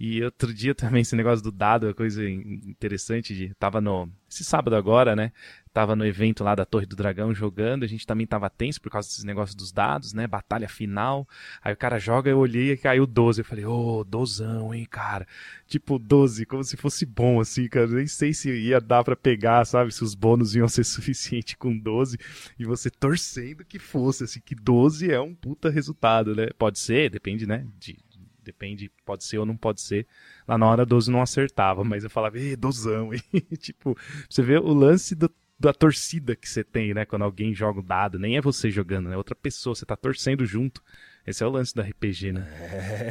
e outro dia também, esse negócio do dado, é coisa interessante. De, tava no. Esse sábado agora, né? Tava no evento lá da Torre do Dragão jogando, a gente também tava tenso por causa desses negócios dos dados, né? Batalha final. Aí o cara joga, eu olhei e caiu 12. Eu falei, ô, oh, dozão, hein, cara? Tipo, 12, como se fosse bom, assim, cara. Nem sei se ia dar para pegar, sabe? Se os bônus iam ser suficiente com 12. E você torcendo que fosse, assim, que 12 é um puta resultado, né? Pode ser, depende, né? De, depende, pode ser ou não pode ser. Lá na hora 12 não acertava, mas eu falava, ê, dozão, hein? tipo, você vê o lance do, da torcida que você tem, né? Quando alguém joga o dado, nem é você jogando, né? Outra pessoa, você tá torcendo junto. Esse é o lance da RPG, né?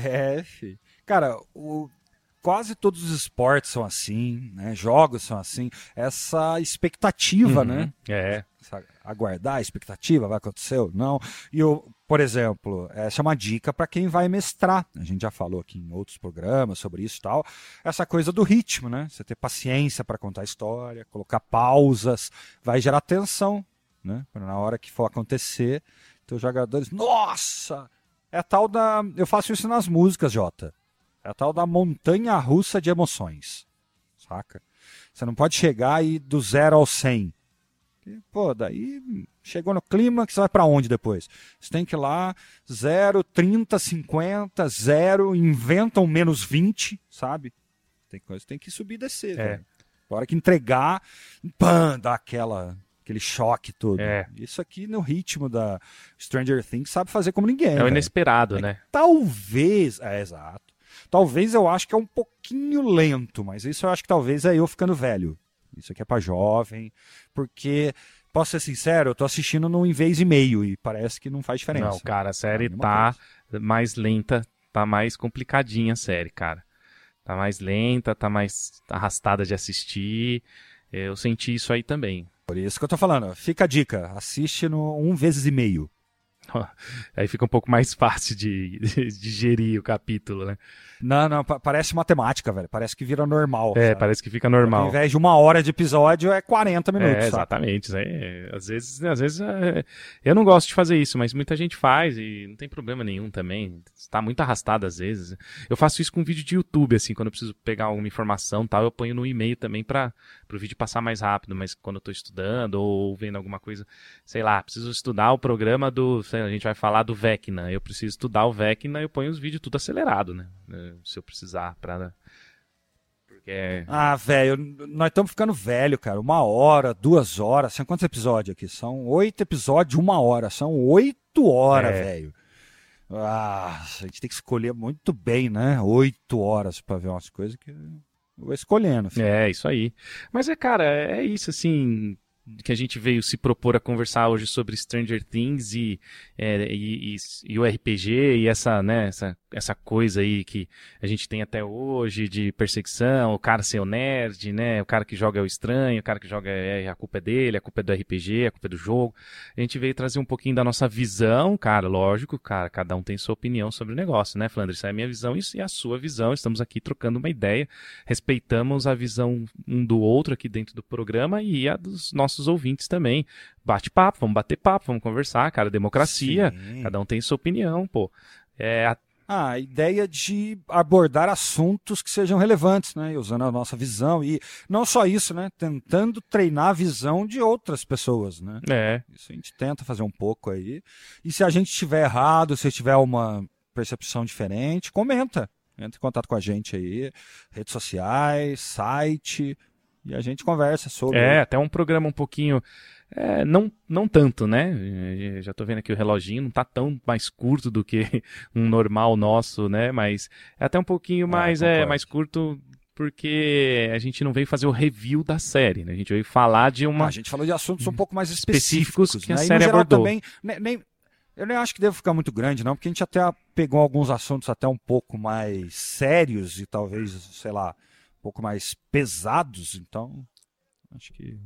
É. Cara, o, quase todos os esportes são assim, né? Jogos são assim. Essa expectativa, uhum, né? É. aguardar a expectativa, vai acontecer ou não. E eu, por exemplo, essa é uma dica para quem vai mestrar. A gente já falou aqui em outros programas sobre isso e tal. Essa coisa do ritmo, né? Você ter paciência para contar a história, colocar pausas, vai gerar tensão, né? Na hora que for acontecer, os jogadores, nossa! É tal da. Eu faço isso nas músicas, Jota. É a tal da montanha russa de emoções. Saca? Você não pode chegar e do zero ao 100. E, pô, daí chegou no clima que você vai para onde depois? Você tem que ir lá, 0, 30, 50, 0, inventa um menos 20, sabe? Tem coisa tem que subir e descer. É. Hora que entregar, pã, dá aquela, aquele choque todo. É. Isso aqui no ritmo da Stranger Things sabe fazer como ninguém. É o inesperado, é, né? Talvez, é exato. Talvez eu acho que é um pouquinho lento, mas isso eu acho que talvez é eu ficando velho. Isso aqui é para jovem, porque posso ser sincero, eu tô assistindo num em vez e meio e parece que não faz diferença. Não, cara, a série é tá coisa. mais lenta, tá mais complicadinha a série, cara. Tá mais lenta, tá mais arrastada de assistir. Eu senti isso aí também. Por isso que eu tô falando, fica a dica, assiste no um vezes e meio. Aí fica um pouco mais fácil de, de, de gerir o capítulo, né? Não, não, parece matemática, velho. Parece que vira normal. É, sabe? parece que fica normal. Ao invés de uma hora de episódio, é 40 minutos. É, exatamente. É, às vezes, às vezes é, eu não gosto de fazer isso, mas muita gente faz e não tem problema nenhum também. Está muito arrastado às vezes. Eu faço isso com vídeo de YouTube, assim, quando eu preciso pegar alguma informação tal, eu ponho no e-mail também para o vídeo passar mais rápido, mas quando eu estou estudando ou vendo alguma coisa, sei lá, preciso estudar o programa do, sei, a gente vai falar do Vecna, eu preciso estudar o Vecna, eu ponho os vídeos tudo acelerado, né? se eu precisar para porque é Ah, velho, nós estamos ficando velho, cara. Uma hora, duas horas. São quantos episódios aqui? São oito episódios uma hora. São oito horas, é. velho. Ah, a gente tem que escolher muito bem, né? Oito horas para ver umas coisas que escolhendo. Filho. É, isso aí. Mas é, cara, é isso, assim que a gente veio se propor a conversar hoje sobre Stranger Things e, é, e, e, e, o RPG e essa, né, essa, essa coisa aí que a gente tem até hoje de perseguição, o cara ser o nerd, né, o cara que joga é o estranho, o cara que joga é a culpa é dele, a culpa é do RPG, a culpa é do jogo. A gente veio trazer um pouquinho da nossa visão, cara, lógico, cara, cada um tem sua opinião sobre o negócio, né, Flandre? Essa é a minha visão e a sua visão. Estamos aqui trocando uma ideia, respeitamos a visão um do outro aqui dentro do programa e a dos nossos nossos ouvintes também. Bate papo, vamos bater papo, vamos conversar, cara. Democracia, Sim. cada um tem sua opinião, pô. É, a... Ideia de abordar assuntos que sejam relevantes, né? Usando a nossa visão. E não só isso, né? Tentando treinar a visão de outras pessoas, né? É. Isso a gente tenta fazer um pouco aí. E se a gente estiver errado, se tiver uma percepção diferente, comenta. Entre em contato com a gente aí, redes sociais, site, e a gente conversa sobre. É, até um programa um pouquinho. É, não, não tanto, né? Já tô vendo aqui o reloginho, não tá tão mais curto do que um normal nosso, né? Mas é até um pouquinho ah, mais, é, mais curto porque a gente não veio fazer o review da série, né? A gente veio falar de uma. Ah, a gente falou de assuntos um pouco mais específicos, específicos que né? a série abordou. Também, nem, nem, eu nem acho que deve ficar muito grande, não, porque a gente até pegou alguns assuntos até um pouco mais sérios e talvez, sei lá, pouco mais pesados, então acho que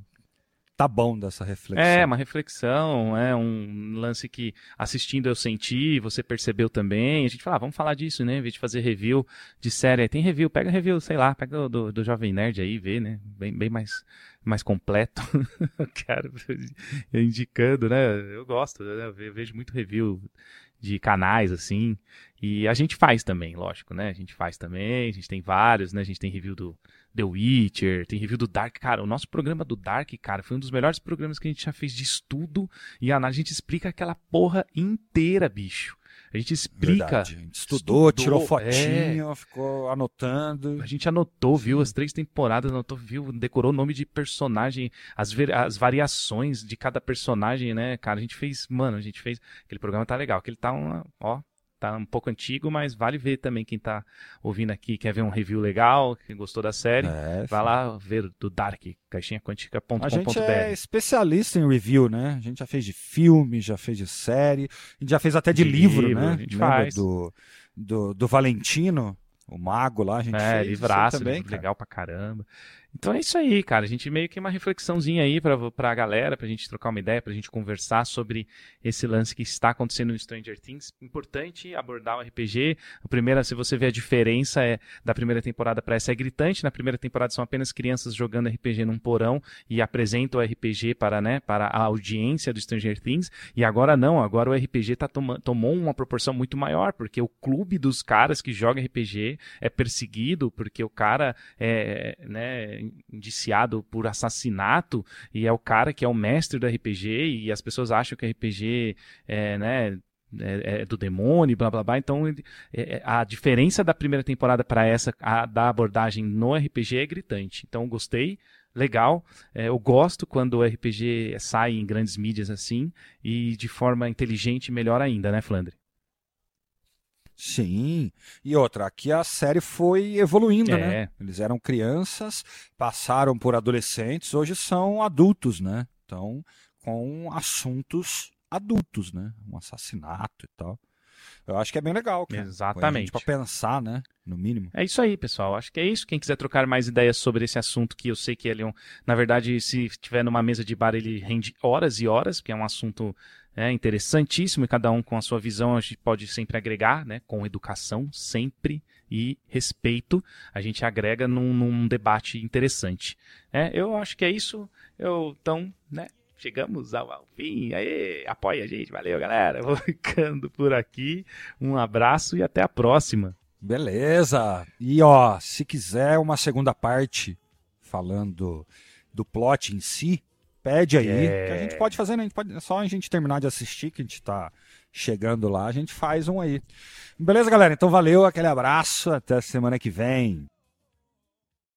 tá bom dessa reflexão. É, uma reflexão, é um lance que assistindo eu senti, você percebeu também. A gente fala, ah, vamos falar disso, né? Em vez de fazer review de série, tem review, pega review, sei lá, pega do, do Jovem Nerd aí, vê, né? Bem, bem mais, mais completo. Cara, indicando, né? Eu gosto, né? eu vejo muito review de canais, assim. E a gente faz também, lógico, né? A gente faz também, a gente tem vários, né? A gente tem review do The Witcher, tem review do Dark. Cara, o nosso programa do Dark, cara, foi um dos melhores programas que a gente já fez de estudo e análise. A gente explica aquela porra inteira, bicho. A gente explica. Verdade. A gente estudou, estudou tirou fotinho, é. ficou anotando. A gente anotou, viu as três temporadas, anotou, viu, decorou o nome de personagem, as, as variações de cada personagem, né, cara? A gente fez, mano, a gente fez. Aquele programa tá legal, aquele tá uma, ó, tá um pouco antigo, mas vale ver também quem tá ouvindo aqui, quer ver um review legal, quem gostou da série, é, vai lá ver do Dark, caixinhaquântica.com.br. A gente é especialista em review, né? A gente já fez de filme, já fez de série, a gente já fez até de, de livro, livro, né? A gente Lembra faz. Do, do, do Valentino, o mago lá, a gente é, fez. Livraço, também, legal pra caramba. Então é isso aí, cara. A gente meio que uma reflexãozinha aí pra, pra galera, pra gente trocar uma ideia, pra gente conversar sobre esse lance que está acontecendo no Stranger Things. Importante abordar o RPG. A primeira, se você vê a diferença é, da primeira temporada para essa, é gritante. Na primeira temporada são apenas crianças jogando RPG num porão e apresentam o RPG para, né, para a audiência do Stranger Things. E agora não, agora o RPG tá tomou uma proporção muito maior, porque o clube dos caras que jogam RPG é perseguido, porque o cara é, né, indiciado por assassinato e é o cara que é o mestre do RPG e as pessoas acham que RPG é, né, é, é, do demônio, blá blá blá. Então, é, é, a diferença da primeira temporada para essa, a, da abordagem no RPG é gritante. Então, gostei, legal. É, eu gosto quando o RPG sai em grandes mídias assim e de forma inteligente, melhor ainda, né, Flandre? Sim. E outra, aqui a série foi evoluindo, é. né? Eles eram crianças, passaram por adolescentes, hoje são adultos, né? Então, com assuntos adultos, né? Um assassinato e tal. Eu acho que é bem legal, cara. Exatamente. Para pensar, né? No mínimo. É isso aí, pessoal. Acho que é isso. Quem quiser trocar mais ideias sobre esse assunto, que eu sei que ele é um. Na verdade, se tiver numa mesa de bar, ele rende horas e horas, porque é um assunto é interessantíssimo e cada um com a sua visão a gente pode sempre agregar, né? Com educação, sempre e respeito, a gente agrega num, num debate interessante. É, eu acho que é isso. Eu, então, né? Chegamos ao fim. Aê, apoia a gente. Valeu, galera. Vou ficando por aqui. Um abraço e até a próxima. Beleza. E ó, se quiser uma segunda parte falando do plot em si, Pede aí, é... que a gente pode fazer, né? A gente pode, só a gente terminar de assistir, que a gente tá chegando lá, a gente faz um aí. Beleza, galera? Então valeu, aquele abraço, até semana que vem.